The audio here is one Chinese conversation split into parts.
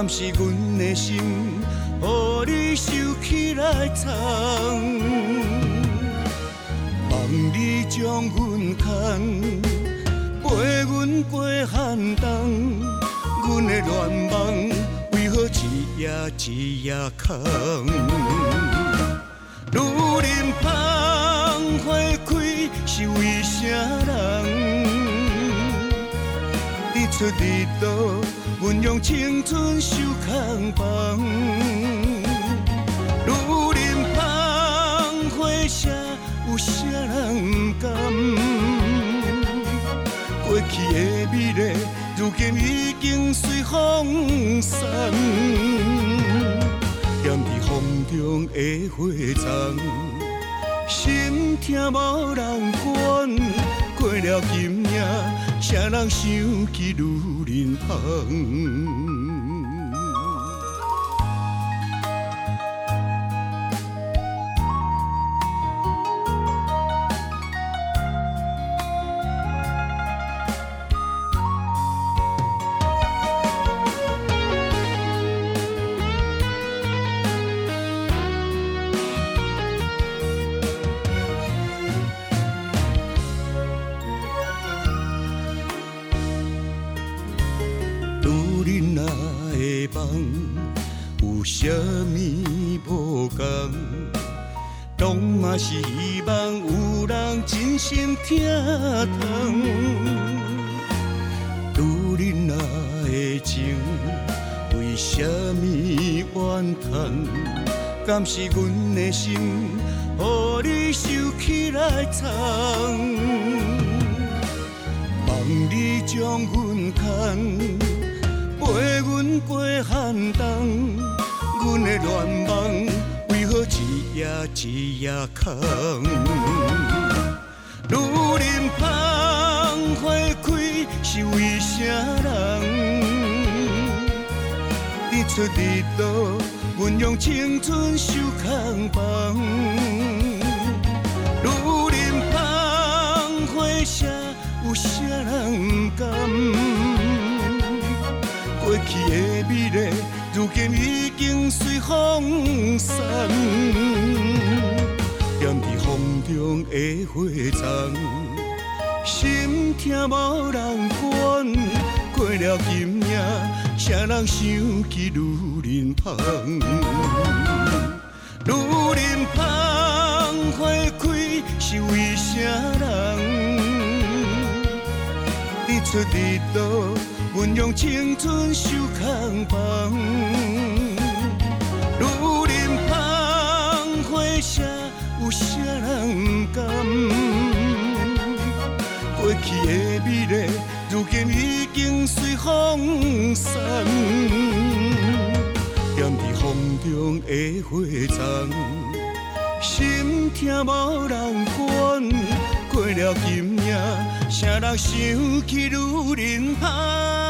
敢是阮的心，予你收起来藏？望你将阮牵，陪阮过寒冬。阮的愿望，为何一夜一夜空？女人芳花开是为啥人？日出日落，青春受空房。女人芳花谢，有啥人不甘？过去的美丽。如今已经随风散，踮伫风中的花丛，心痛无人管。过了今夜，谁人想起女心？疼敢是阮的心，青春受空房。女人芳花谢，有啥人不甘？过去的美丽，如今已经随风散。踮伫风中的花丛，心痛无人管。过了今夜，谁人想起女芳？女人芳花开是为啥人？日出日落，阮用青春守空房。女人芳花谢。有啥人不甘？过去的美丽，如今已经随风散。踮伫风中的花丛，心痛无人管。过了今夜，谁人想起女人芳？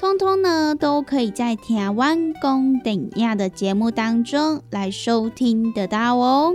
通通呢，都可以在台湾公等亚的节目当中来收听得到哦。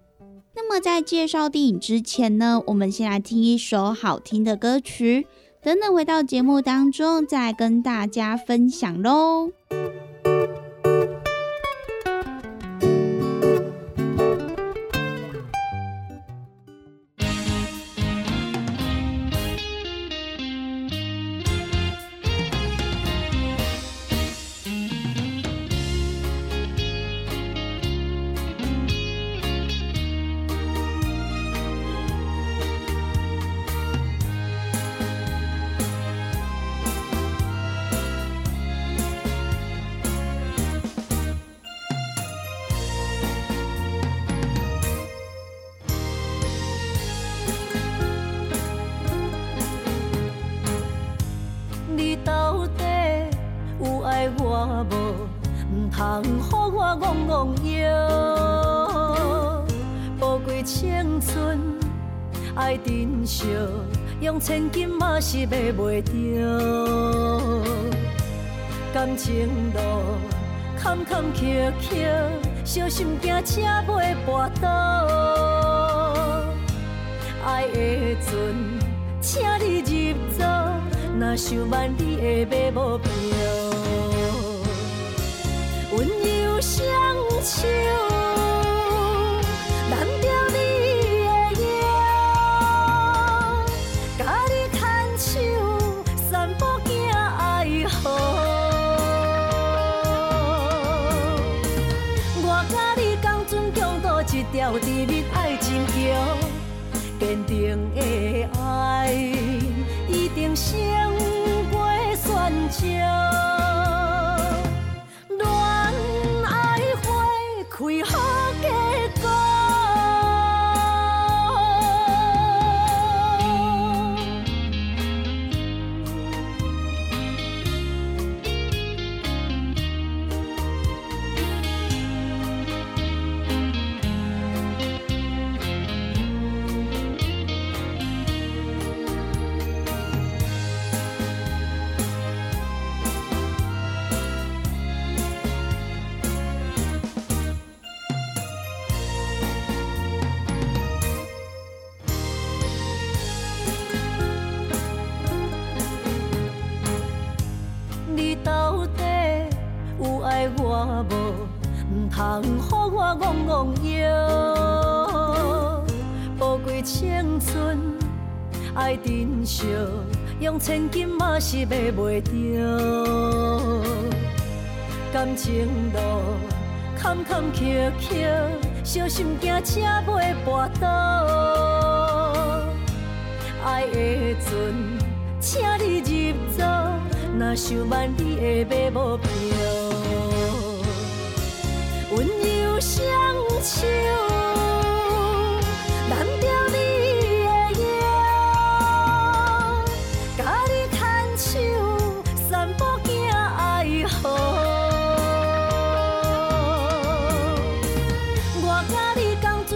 那么在介绍电影之前呢，我们先来听一首好听的歌曲，等等回到节目当中再跟大家分享喽。人予我戆戆摇，宝贵青春爱珍惜，用千金嘛是买袂着。感情路坎坎坷坷，小心惊车袂跋倒。爱的船，请你入座，若想万里的买无淋着你的影，甲你牵手散步，惊爱河。我甲你共，尊重多一条甜蜜爱情桥，坚定的爱，一定胜过算账。人予我戆戆摇，宝贵青春爱珍惜，用千金嘛是买袂着。感情路坎坎坷坷，小心惊车袂跋倒。爱的船，请你入座，若想万你的马无。温柔乡愁难你你牵手散步走我你共存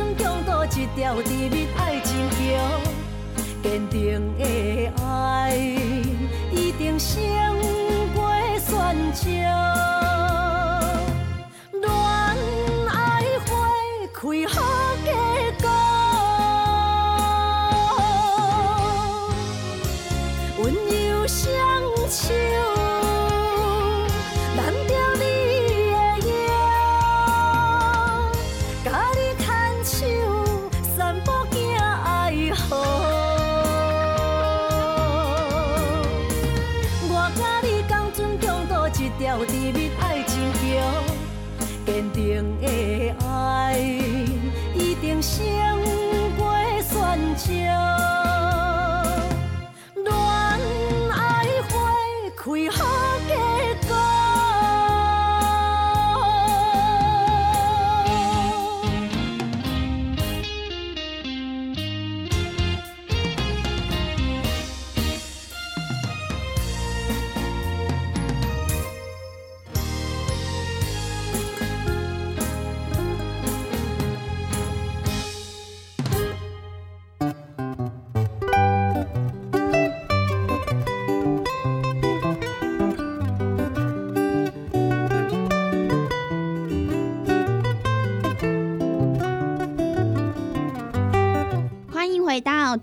条甜蜜爱情桥坚定的定的爱，一定胜过选择。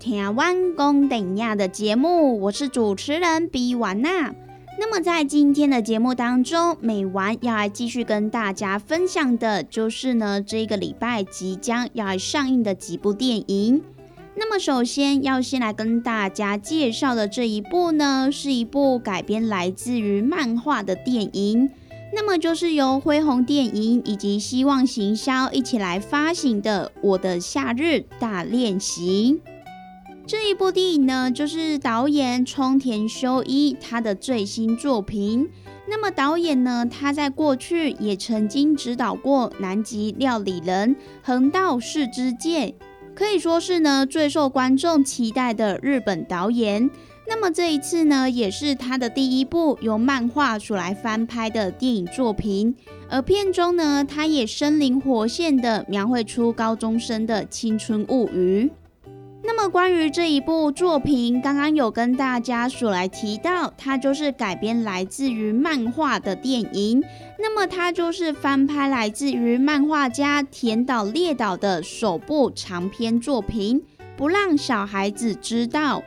台湾公等亚的节目，我是主持人比婉娜。那么在今天的节目当中，美完要来继续跟大家分享的就是呢，这个礼拜即将要来上映的几部电影。那么首先要先来跟大家介绍的这一部呢，是一部改编来自于漫画的电影。那么就是由恢宏电影以及希望行销一起来发行的《我的夏日大练习》这一部电影呢，就是导演冲田修一他的最新作品。那么导演呢，他在过去也曾经指导过《南极料理人》《横道世之介》，可以说是呢最受观众期待的日本导演。那么这一次呢，也是他的第一部由漫画所来翻拍的电影作品。而片中呢，他也生灵活现的描绘出高中生的青春物语。那么关于这一部作品，刚刚有跟大家所来提到，它就是改编来自于漫画的电影。那么它就是翻拍来自于漫画家田岛列岛的首部长篇作品《不让小孩子知道》。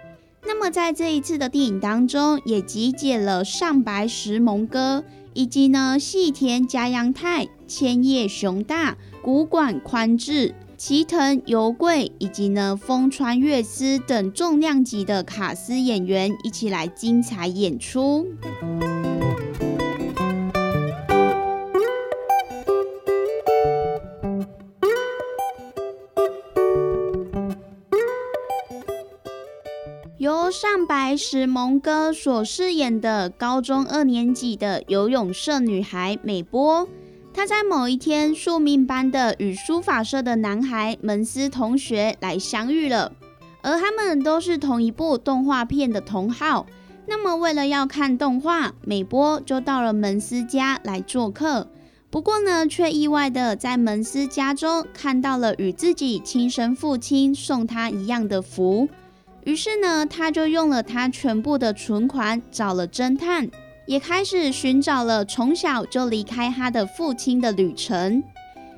那么在这一次的电影当中，也集结了上白石萌歌，以及呢细田加阳太、千叶雄大、古馆宽志、齐藤由贵，以及呢风川月司等重量级的卡司演员一起来精彩演出。由上白石萌歌所饰演的高中二年级的游泳社女孩美波，他在某一天宿命般的与书法社的男孩门斯同学来相遇了，而他们都是同一部动画片的同好。那么为了要看动画，美波就到了门斯家来做客。不过呢，却意外的在门斯家中看到了与自己亲生父亲送他一样的符。于是呢，他就用了他全部的存款找了侦探，也开始寻找了从小就离开他的父亲的旅程。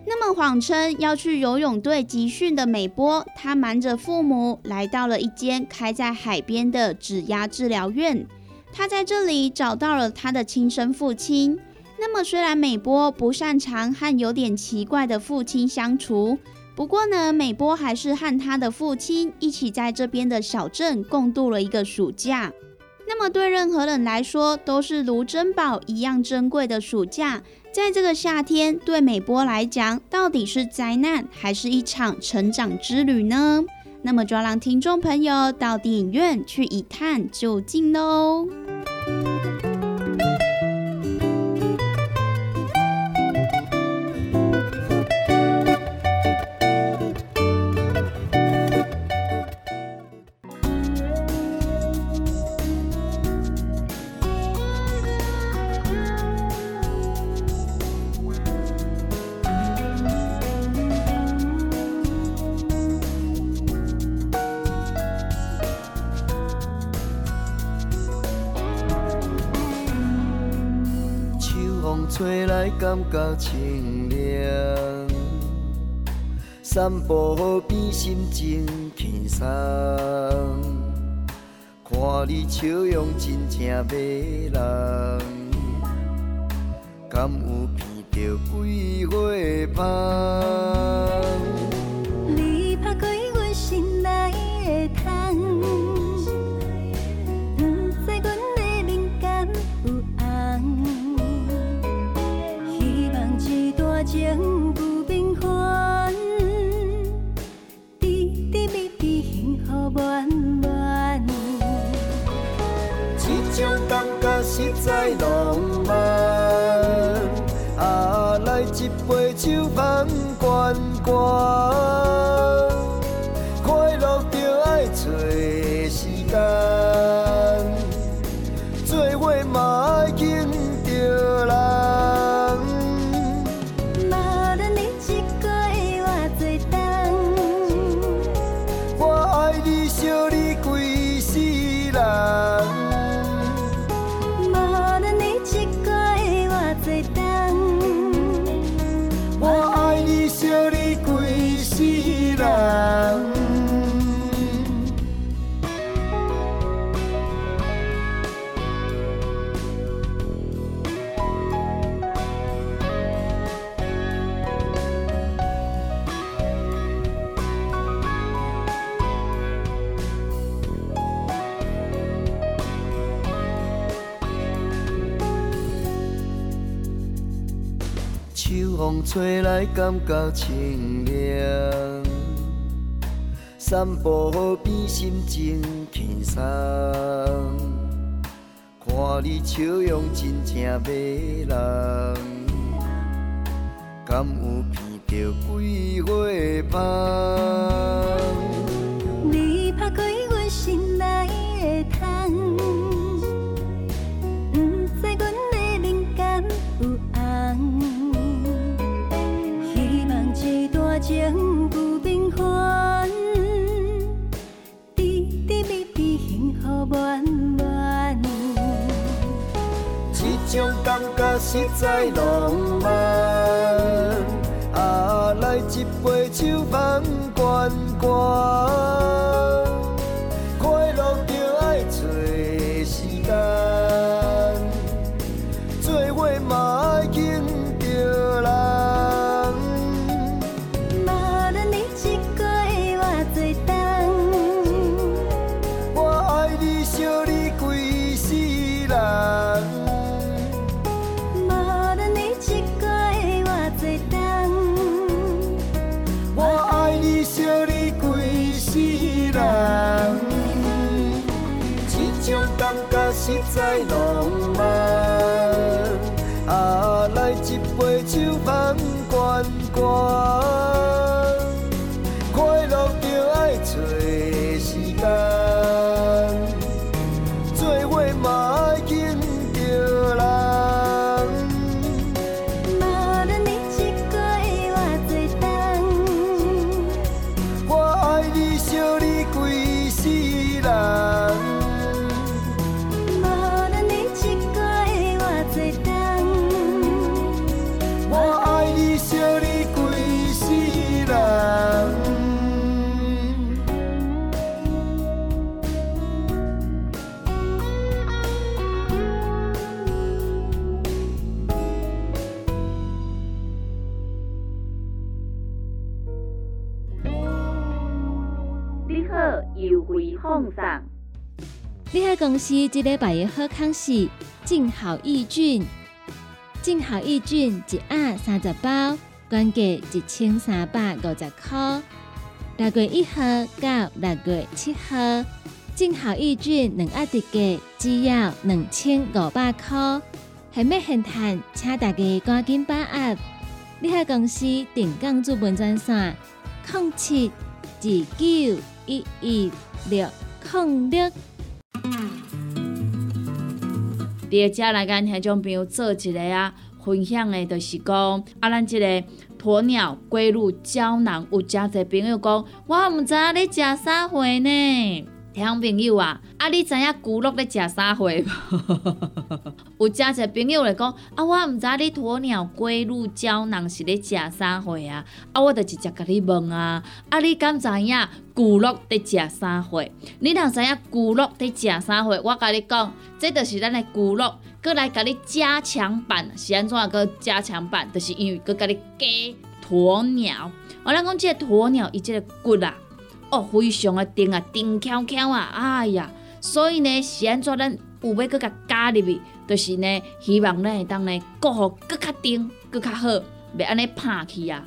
那么谎称要去游泳队集训的美波，他瞒着父母来到了一间开在海边的指压治疗院。他在这里找到了他的亲生父亲。那么虽然美波不擅长和有点奇怪的父亲相处。不过呢，美波还是和他的父亲一起在这边的小镇共度了一个暑假。那么对任何人来说，都是如珍宝一样珍贵的暑假。在这个夏天，对美波来讲，到底是灾难，还是一场成长之旅呢？那么就要让听众朋友到电影院去一探究竟喽。散步好比心情轻松，看你笑容真正迷人，敢有闻到桂花香？ 있을까. 才，感觉清凉。散步好比心情轻松，看你笑容真正迷人，敢有闻到桂花香？实在浪漫。啊，来一杯酒，放关关，你喺公司一礼拜的好康是静好益菌，静好益菌一盒三十包，原价一千三百五十块。六月一号到六月七号，静好益菌两盒特价只要两千五百块，还没现赚，请大家赶紧把握。你喺公司定岗资本专线：零七二九一一六零六。伫个遮来跟听众朋友做一个啊分享的，就是讲啊，咱即个鸵鸟龟乳胶囊，有诚侪朋友讲，我毋知影你食啥货呢？听朋友啊，啊，你知影骨碌咧食啥货无？有诚侪朋友来讲，啊，我毋知你鸵鸟龟乳胶囊是咧食啥货啊？啊，我就直接甲你问啊，啊，你敢知影骨碌伫食啥货？你若知影骨碌伫食啥货，我甲你讲，这就是咱的骨碌，搁来甲你加强版，是安怎个加强版？就是因为搁甲你加鸵鸟。我咱讲即个鸵鸟，伊即个骨啊，哦，非常的硬啊，硬翘翘啊，哎呀，所以呢，是安怎咱有要搁甲加入去，就是呢，希望咱会当呢，顾好搁较硬，搁较好，袂安尼拍去啊，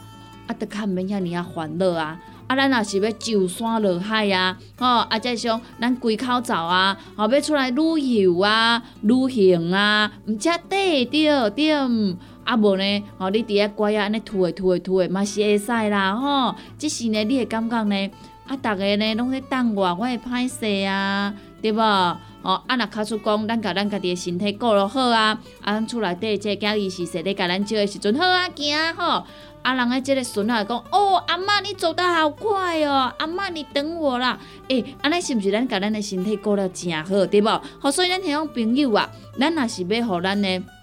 啊，得较毋免遐尔啊烦恼啊。啊，咱若是要上山落海啊，吼、啊，再是讲咱归口走啊，吼、要出来旅游啊、旅行啊，毋则缀着着？啊无呢，吼、你伫遐乖啊，安尼吐诶吐诶吐诶，嘛是会使啦，吼、即是呢，你会感觉呢，啊，逐个呢拢咧等我，我会歹势啊，对无？吼、啊，若卡出讲，咱甲咱家己诶身体顾落好啊，啊，咱厝内底即个囝己是说咧，甲咱照诶时阵好啊，行吼。啊，人诶，即个孙仔讲，哦，阿嬷你走得好快哦，阿嬷你等我啦。诶、安尼是毋是咱甲咱诶身体顾了诚好，对无？吼，所以咱听种朋友啊，咱若是要互咱诶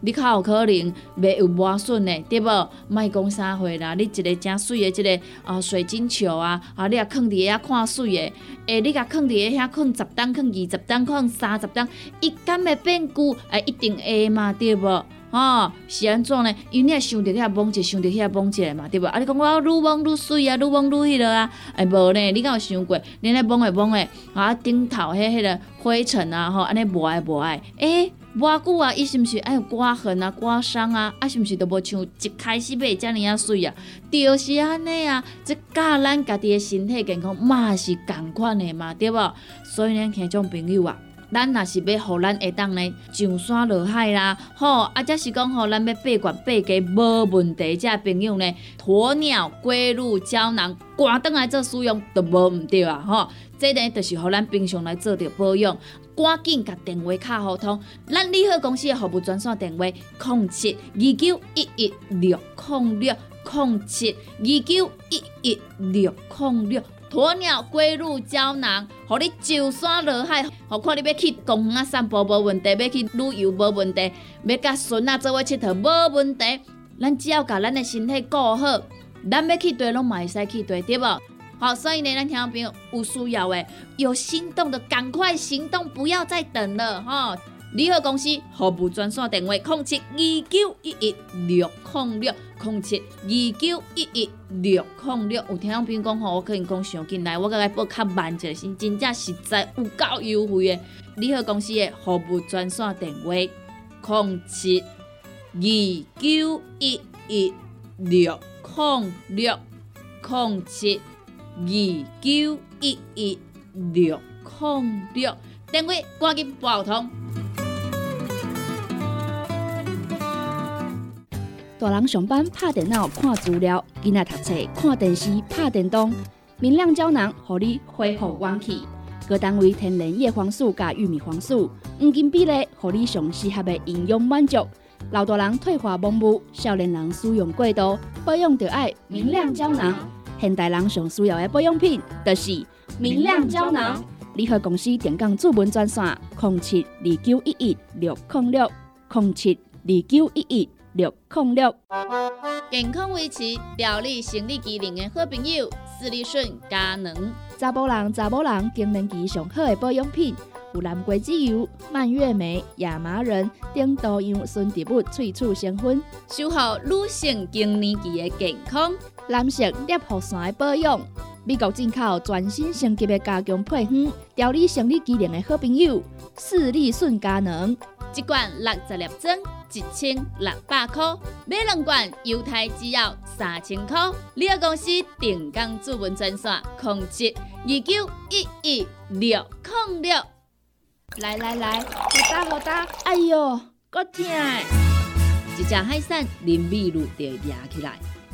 你较有可能袂有磨损的，对无？莫讲啥货啦，你一个真水的，一个啊水晶球啊，啊你啊放伫遐看水的，诶，你甲放伫遐放十担，放二十担，放三十担，伊敢会变旧？诶，一定会嘛，对无？吼，是安怎呢？因为你也想着遐摸者，想着遐摸者嘛，对无？啊，你讲我愈摸愈水啊，愈摸愈迄落啊，哎无呢？你敢有想过？你咧摸诶摸诶，啊顶头迄迄个灰尘啊，吼，安尼无爱无爱，诶。偌久啊，伊是毋是爱有刮痕啊、刮伤啊？啊，是毋是都无像一开始买遮尔啊水啊？就是安尼啊，即教咱家己诶身体健康嘛是共款诶嘛，对无？所以呢，听种朋友啊，咱若是要互咱会当呢上山落海啦，吼，啊，则是讲吼，咱要八罐八家无问题，遮朋友呢，鸵鸟龟鹿胶囊，赶倒来做使用都无毋对啊，吼，这呢，就是互咱平常来做着保养。赶紧甲电话卡互通，咱利好公司的服务专线电话：零七二九一一六零六零七二九一一六零六。鸵鸟龟乳胶囊，互你上山落海，何看你要去公园散步无问题，要去旅游无问题，要甲孙仔做伙佚佗无问题。咱只要甲咱的身体顾好，咱要去对拢嘛会使去对，对无？好，所以呢，咱听众朋友有需要诶，有心动的赶快行动，不要再等了哈！联合公司服务专线电话：零七二九一一六零六零七二九一一六零六。有听众朋友讲吼，我可能讲上进来，我甲伊报较慢一是真正实在有够优惠诶！联合公司的服务专线电话：零七二九一一六零六零七。二九一一六零六，电话赶紧拨通。大人上班拍电脑看资料，囡仔读册看电视拍电动。明亮胶囊，互你恢复元气。各单位天然叶黄素加玉米黄素，黄金比例，互你上适合的营养满足。老大人退化盲目，少年人使用过度，保养就爱明亮胶囊。现代人上需要的保养品，就是明亮胶囊。联合公司电讲主文专线：零七二九一一六零六零七二九一一六零六。健康维持、调理生理机能的好朋友——斯利顺佳能。查甫人、查某人更年期上好的保养品，有蓝桂枝油、蔓越莓、亚麻仁等多样纯植物萃取成分，守护女性更年期的健康。蓝色裂护伞的保养，美国进口全新升级的加强配方，调理生理机能的好朋友——视力顺佳能，一罐六十粒装，一千六百块；买两罐，犹太只要三千块。你个公司定岗主文专线：控制二九一一六零六。来来来，好打好打！哎呦，够痛！一只海扇林密路就压起来。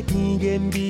胜过甜言蜜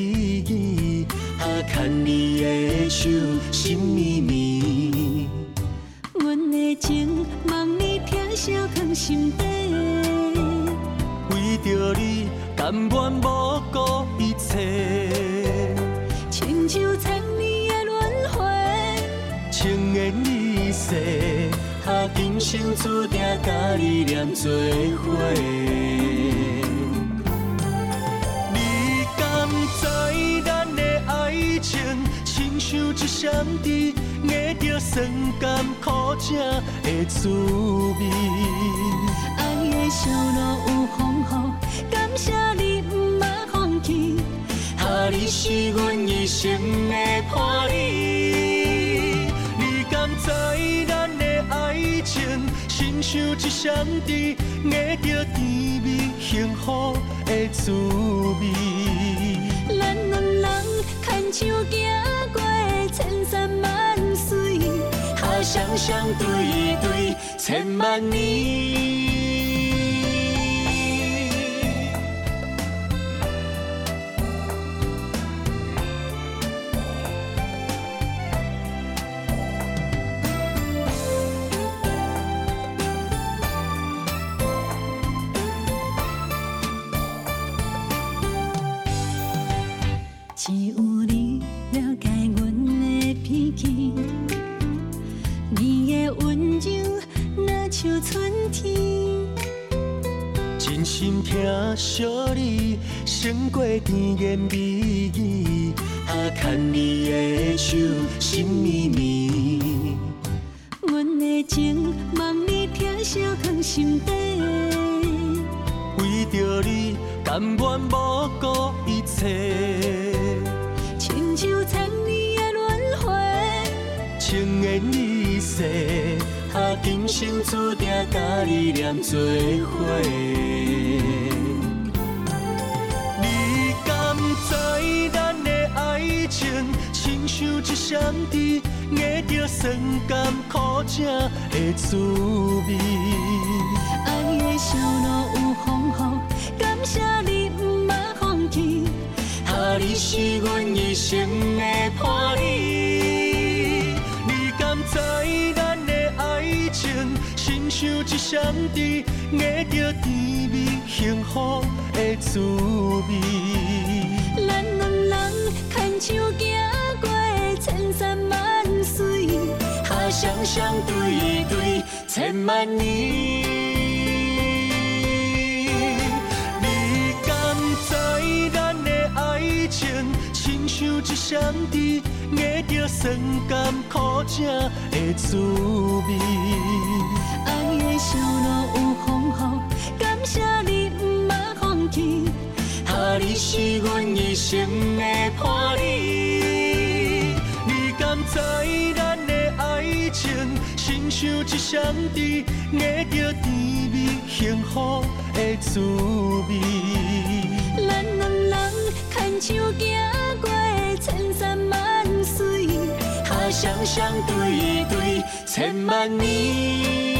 像一闪电，握着酸甘苦涩的滋味。爱的小路有风雨，感谢你毋捌放弃。啊，你是阮一生的伴侣。你敢知咱的爱情，亲像一双甜，握着甜蜜幸福的滋味。咱两人牵手行过千山万水，啊，双双对对千万年。胜过甜言蜜酸甘苦涩的滋味。爱的小路有风雨，感谢你毋捌放弃。啊，你是阮一生的伴侣。你敢知咱的爱情，亲像一双甜，握着甜蜜幸福的滋味。咱两人牵手行双双对对千万年。你敢知咱的爱情，亲像一双甜，握着酸甘苦涩的滋味。爱的小路有风雨，感谢你毋捌放弃。啊，你是阮一生的伴侣。你敢知，亲像一双甜，握着甜蜜幸福的滋味。咱两人牵手行过千山万水，啊，双双对对千万年。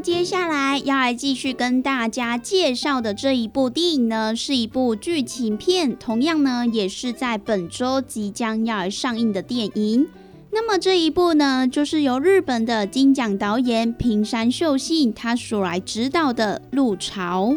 接下来要来继续跟大家介绍的这一部电影呢，是一部剧情片，同样呢也是在本周即将要上映的电影。那么这一部呢，就是由日本的金奖导演平山秀信他所来指导的《路潮》。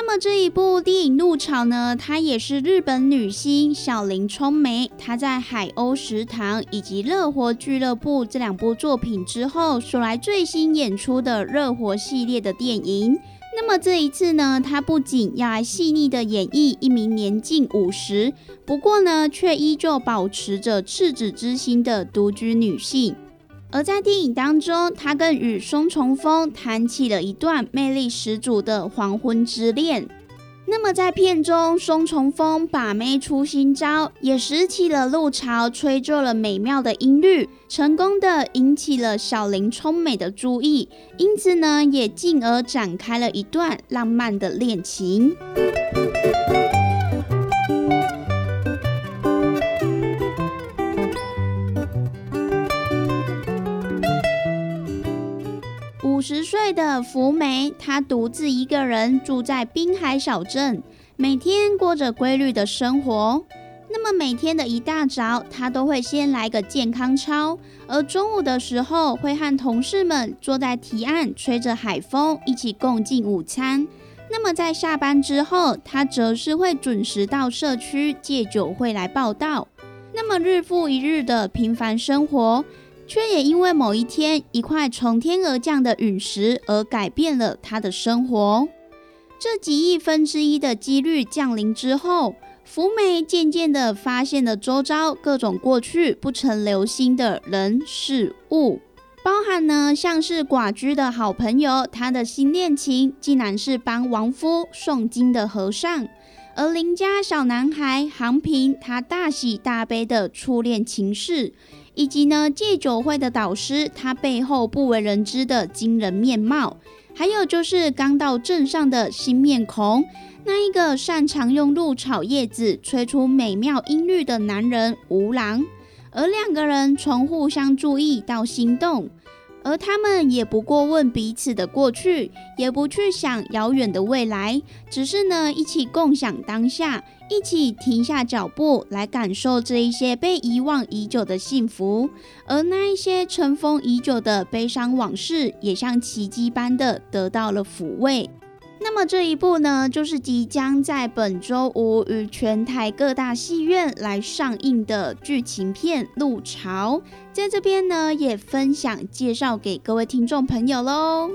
那么这一部电影《怒潮》呢，它也是日本女星小林聪美她在《海鸥食堂》以及《热火俱乐部》这两部作品之后所来最新演出的热火系列的电影。那么这一次呢，她不仅要来细腻的演绎一名年近五十，不过呢，却依旧保持着赤子之心的独居女性。而在电影当中，他更与松重丰谈起了一段魅力十足的黄昏之恋。那么在片中，松重丰把妹出新招，也拾起了路潮，吹奏了美妙的音律，成功的引起了小林聪美的注意，因此呢，也进而展开了一段浪漫的恋情。五十岁的福梅，她独自一个人住在滨海小镇，每天过着规律的生活。那么每天的一大早，她都会先来个健康操，而中午的时候会和同事们坐在堤岸，吹着海风，一起共进午餐。那么在下班之后，她则是会准时到社区戒酒会来报道。那么日复一日的平凡生活。却也因为某一天一块从天而降的陨石而改变了他的生活。这几亿分之一的几率降临之后，福美渐渐地发现了周遭各种过去不曾留心的人事物，包含呢像是寡居的好朋友，他的新恋情竟然是帮亡夫诵经的和尚，而邻家小男孩杭平，他大喜大悲的初恋情事。以及呢，戒酒会的导师，他背后不为人知的惊人面貌，还有就是刚到镇上的新面孔，那一个擅长用鹿草叶子吹出美妙音律的男人吴郎，而两个人从互相注意到心动。而他们也不过问彼此的过去，也不去想遥远的未来，只是呢一起共享当下，一起停下脚步来感受这一些被遗忘已久的幸福，而那一些尘封已久的悲伤往事，也像奇迹般的得到了抚慰。那么这一部呢，就是即将在本周五与全台各大戏院来上映的剧情片《路潮》，在这边呢也分享介绍给各位听众朋友喽。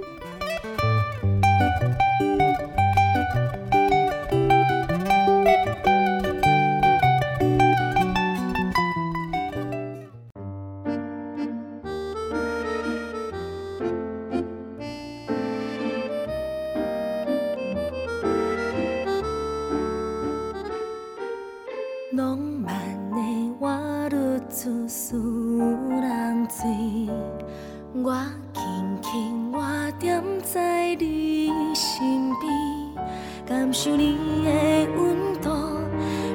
世事有人追我轻轻我垫在你身边感受你的温度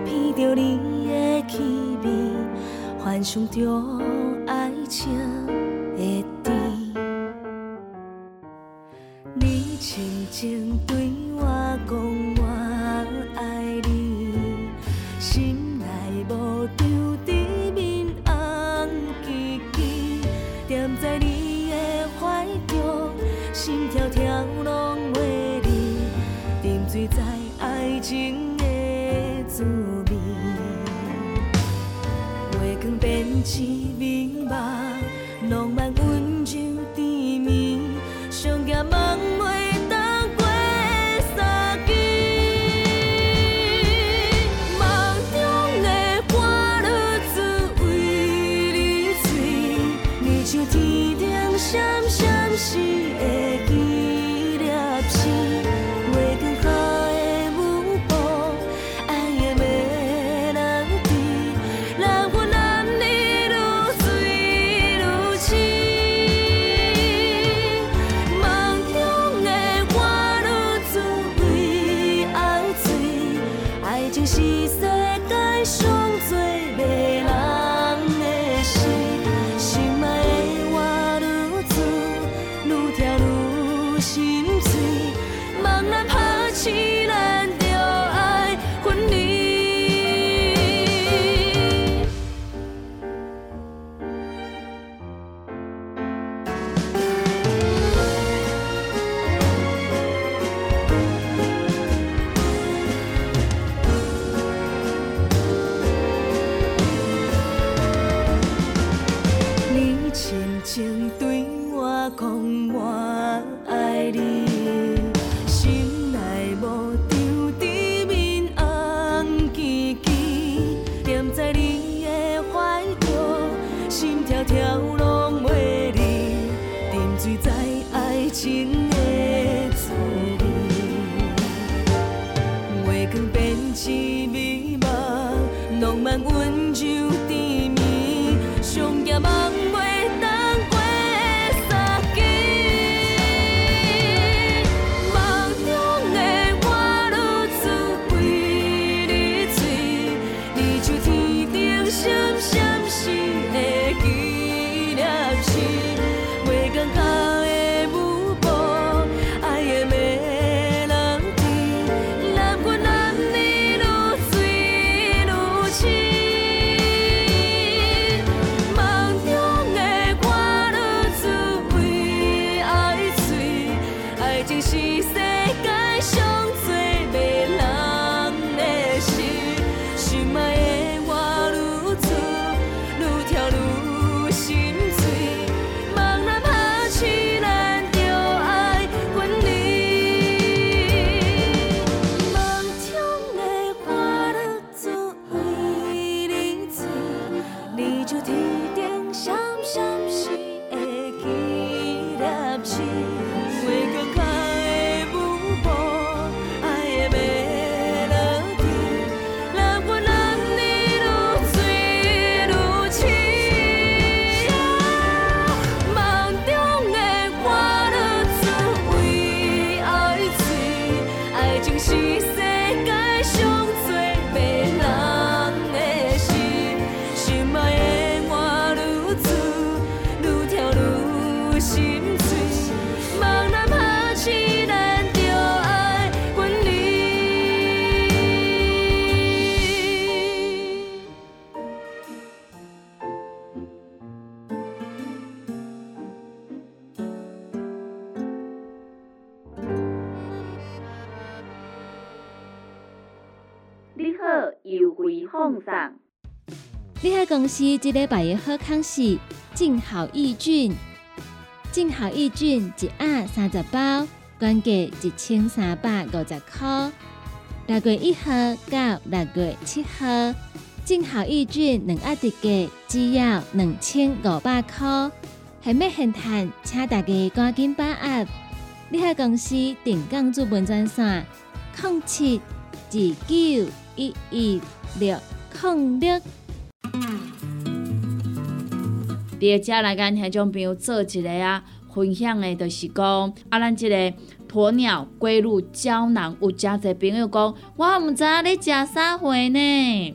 闻著你的气味幻想着爱情的甜。你静静对公司即礼拜的好康是静好益菌，静好益菌一盒三十包，原价一千三百五十块。六月一号到六月七号，静好益菌两盒特价只要两千五百块，还没现赚，请大家赶紧把握！你海公司定岗资本专线：零七二九一一六零六。伫个遮来甲听众朋友做一个啊分享的，就是讲啊，咱即个鸵鸟龟乳胶囊，有诚侪朋友讲，我毋知影你食啥货呢？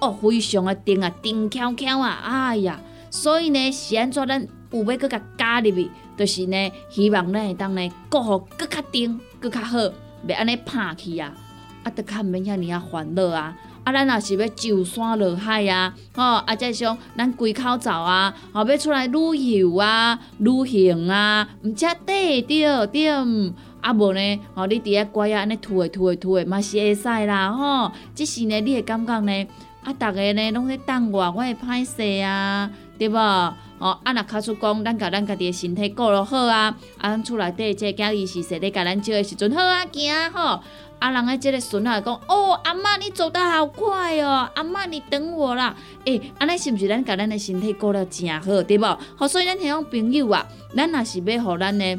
哦，非常的顶啊，顶翘翘啊，哎呀，所以呢，是安怎咱有要搁甲加入去，就是呢，希望咱会当呢，过好搁较顶，搁较好，袂安尼拍去啊，啊，得较毋免遐尔啊烦恼啊，啊，咱若是要上山落海啊，吼，啊，再像咱归口走啊，吼，要出来旅游啊、旅行啊，毋则对着对，啊无呢，吼，你伫遐乖啊，安尼吐诶吐诶吐诶，嘛是会使啦，吼，即是呢，你会感觉呢？啊，逐个呢拢咧等我，我会歹势啊，对无？哦，啊，若卡出讲，咱甲咱家己的身体顾落好啊，啊，咱厝内底即个囝伊是说咧，甲咱照的时阵好啊，行吼。啊，人诶，即个孙仔讲，哦，阿嬷你走得好快哦，阿嬷你等我啦。诶，安尼是毋是咱甲咱的身体顾了诚好，对无？好，所以咱听种朋友啊，咱若是要互咱的。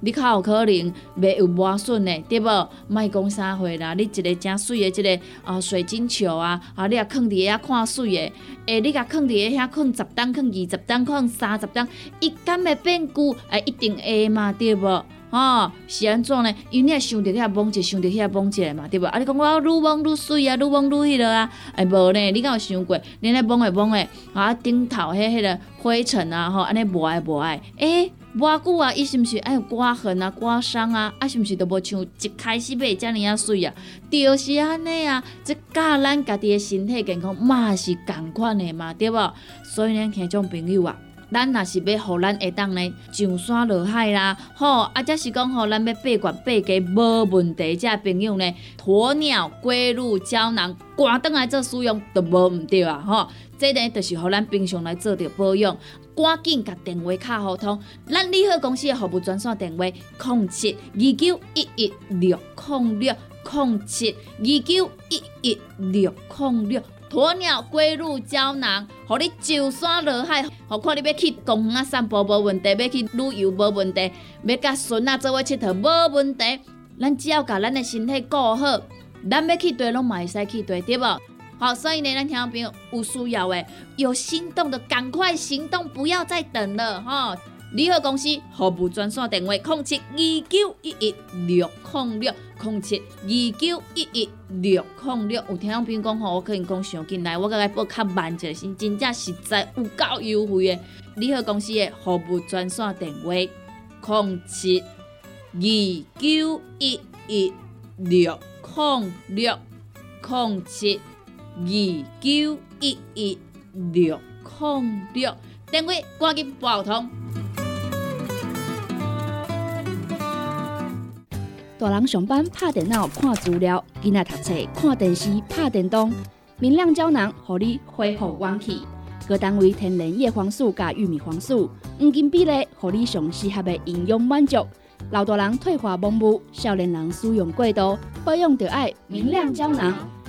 你较有可能袂有磨损的，对无？莫讲啥货啦！你一个正水的，即个啊水晶球啊，啊你也放伫遐看水的，诶，你甲放伫遐放十担、放二十担、放三十担，伊敢会变旧？诶，一定会嘛，对无？吼，是安怎呢？因为你也想着遐摸者，想着遐摸者嘛，对无？啊，你讲我愈摸愈水啊，愈摸愈迄落啊，诶，无呢？你敢有想过？你咧摸诶摸诶，啊顶头迄迄个灰尘啊，吼，安尼无爱无爱，诶。偌久啊，伊是毋是爱有刮痕啊、刮伤啊？啊，是毋是都无像一开始买遮尔啊水啊？就是安尼啊，即教咱家己的身体健康嘛是共款的嘛，对无？所以呢，听种朋友啊，咱若是要互咱下当呢上山落海啦，吼，啊，则是讲吼，咱要八罐八家无问题，遮朋友呢，鸵鸟龟鹿胶囊，赶倒来做使用都无毋对啊，吼，这呢就是互咱平常来做着保养。赶紧甲电话卡互通，咱利好公司的服务专线电话：零七二九一一六零六零七二九一一六零六。鸵鸟龟乳胶囊，互你上山落海，何况你要去公园散步无问题，要去旅游无问题，要甲孙仔做伙佚佗无问题。咱只要甲咱的身体顾好，咱要去对拢嘛会使去对，对无？好，所以呢，咱听众朋友有需要诶，有心动的赶快行动，不要再等了哈！联合公司服务专线电话：零七二九一一六零六零七二九一一六零六。有听众朋友讲吼，我可能讲上进来，我甲来报较慢一是真正实在有够优惠诶！联合公司的服务专线电话：零七二九一一六零六零七。二九一一六零六，电话赶紧拨通。大人上班拍电脑看资料，囡仔读册看电视拍电动。明亮胶囊，互你恢复元气。各单位天然叶黄素加玉米黄素，黄金比例，互你上适合的营养满足。老大人退化盲目，少年人使用过度，保养就爱明亮胶囊。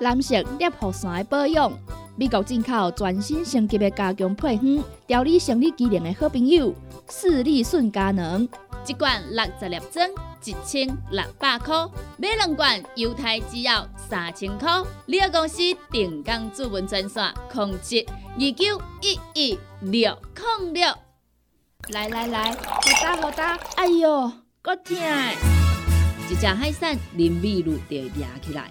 男性尿酸的保养，美国进口全新升级的加强配方，调理生理机能的好朋友——视力顺佳能。一罐六十粒装，一千六百块；买两罐，犹太只要三千块。你个公司定岗主文专线：控制二九一一六零六。来来来，好打好打！哎哟，够痛！一只海扇淋雨露就压起来，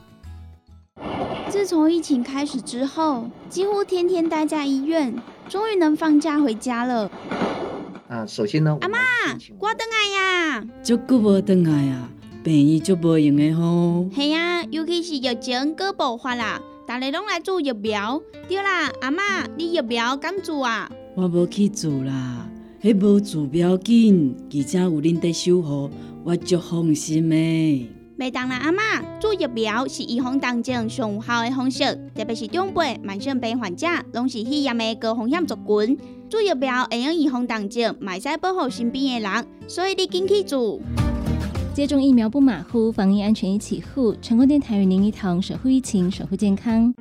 自从疫情开始之后，几乎天天待在医院，终于能放假回家了。啊，首先呢，阿妈，我等来呀！足久无等来呀，病医足无用的吼。系呀，尤其是疫情搁爆发啦，大家拢来做疫苗。对啦，阿妈，你疫苗敢做啊？我无去做啦，迄无做不要紧，而且有恁在守护，我足放心的。麦当啦，阿妈，做疫苗是预防重症上有效的方式，特别是长辈、慢性病患者，拢是肺炎的高风险族群。做疫苗会用预防重症，卖使保护身边的人，所以你紧去做。接种疫苗不马虎，防疫安全一起护。成功电台与您一同守护疫情，守护健康。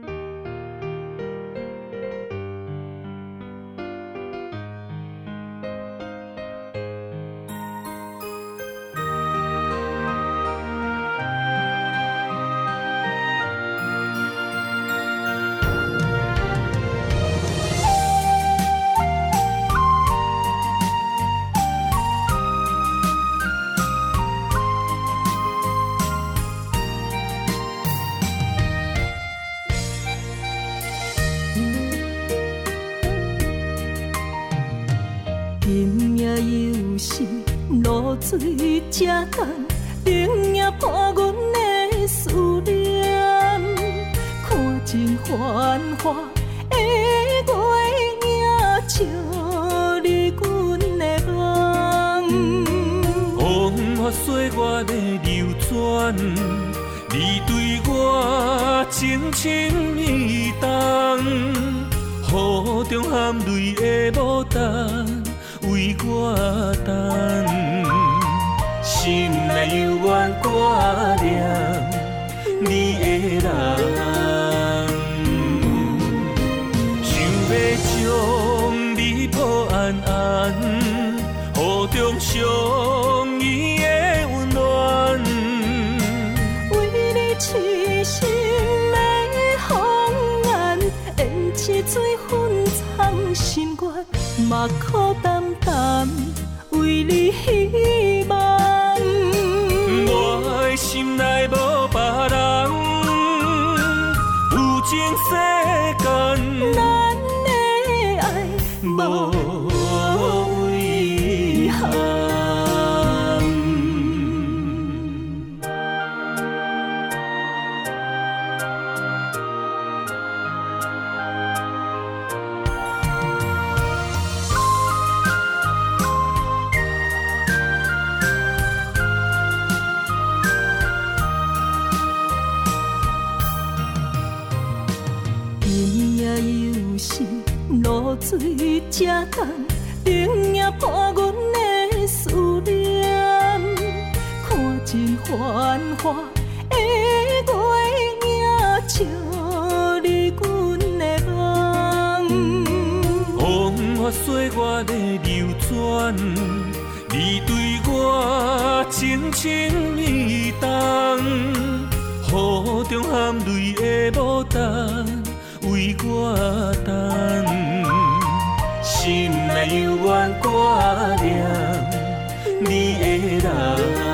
水这重，冷也破阮的思念。看尽繁华的月影，照你阮的梦。风花雪月的流转，你对我情深意重，雨中含泪的牡丹为我等，原挂念你的人，想要将你抱安安，雨中相依的温暖。为你痴心的红颜，胭脂水粉藏心愿，目眶淡淡为你你对我情深意重，雨中含泪的牡丹为我等，心内犹原挂念你的人。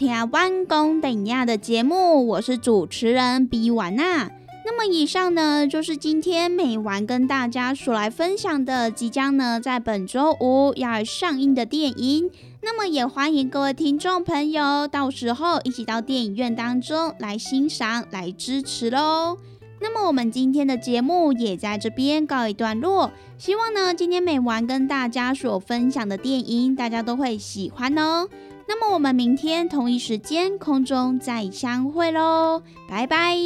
回到《台湾公等亚》的节目，我是主持人比婉娜。那么以上呢，就是今天美完跟大家所来分享的，即将呢在本周五要上映的电影。那么也欢迎各位听众朋友，到时候一起到电影院当中来欣赏、来支持喽。那么我们今天的节目也在这边告一段落，希望呢今天美完跟大家所分享的电影，大家都会喜欢哦。那么我们明天同一时间空中再相会喽，拜拜。